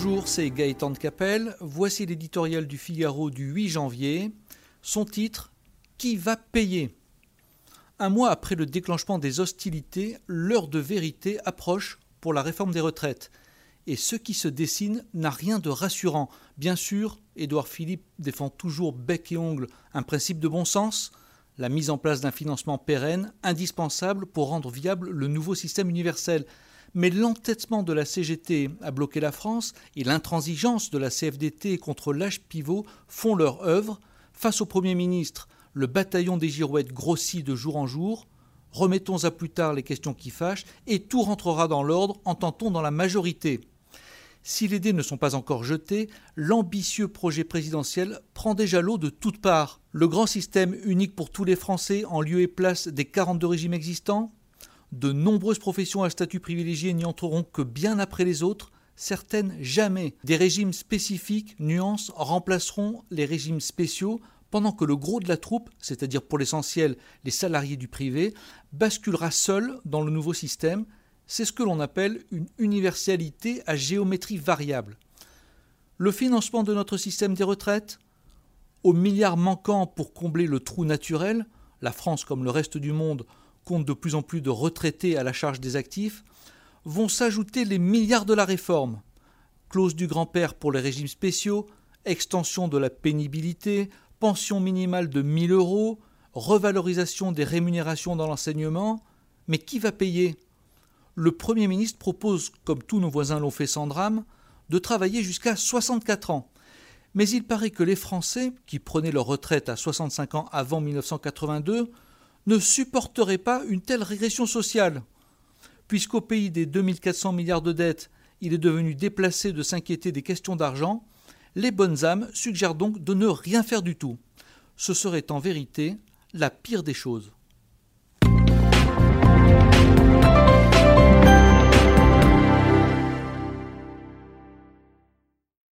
Bonjour, c'est Gaëtan de Capelle. Voici l'éditorial du Figaro du 8 janvier. Son titre Qui va payer? Un mois après le déclenchement des hostilités, l'heure de vérité approche pour la réforme des retraites. Et ce qui se dessine n'a rien de rassurant. Bien sûr, Édouard Philippe défend toujours bec et ongle un principe de bon sens, la mise en place d'un financement pérenne, indispensable pour rendre viable le nouveau système universel. Mais l'entêtement de la CGT à bloquer la France et l'intransigeance de la CFDT contre l'âge pivot font leur œuvre. Face au Premier ministre, le bataillon des girouettes grossit de jour en jour. Remettons à plus tard les questions qui fâchent et tout rentrera dans l'ordre, entend-on dans la majorité. Si les dés ne sont pas encore jetés, l'ambitieux projet présidentiel prend déjà l'eau de toutes parts. Le grand système unique pour tous les Français en lieu et place des 42 régimes existants De nombreuses professions à statut privilégié n'y entreront que bien après les autres, certaines jamais. Des régimes spécifiques, nuances, remplaceront les régimes spéciaux pendant que le gros de la troupe, c'est-à-dire pour l'essentiel les salariés du privé, basculera seul dans le nouveau système c'est ce que l'on appelle une universalité à géométrie variable. Le financement de notre système des retraites? Aux milliards manquants pour combler le trou naturel, la France comme le reste du monde de plus en plus de retraités à la charge des actifs, vont s'ajouter les milliards de la réforme. Clause du grand-père pour les régimes spéciaux, extension de la pénibilité, pension minimale de 1000 euros, revalorisation des rémunérations dans l'enseignement. Mais qui va payer? Le Premier ministre propose, comme tous nos voisins l'ont fait sans drame, de travailler jusqu'à 64 ans. Mais il paraît que les Français, qui prenaient leur retraite à 65 ans avant 1982, ne supporteraient pas une telle régression sociale. Puisqu'au pays des 2400 milliards de dettes, il est devenu déplacé de s'inquiéter des questions d'argent, les bonnes âmes suggèrent donc de ne rien faire du tout. Ce serait en vérité la pire des choses.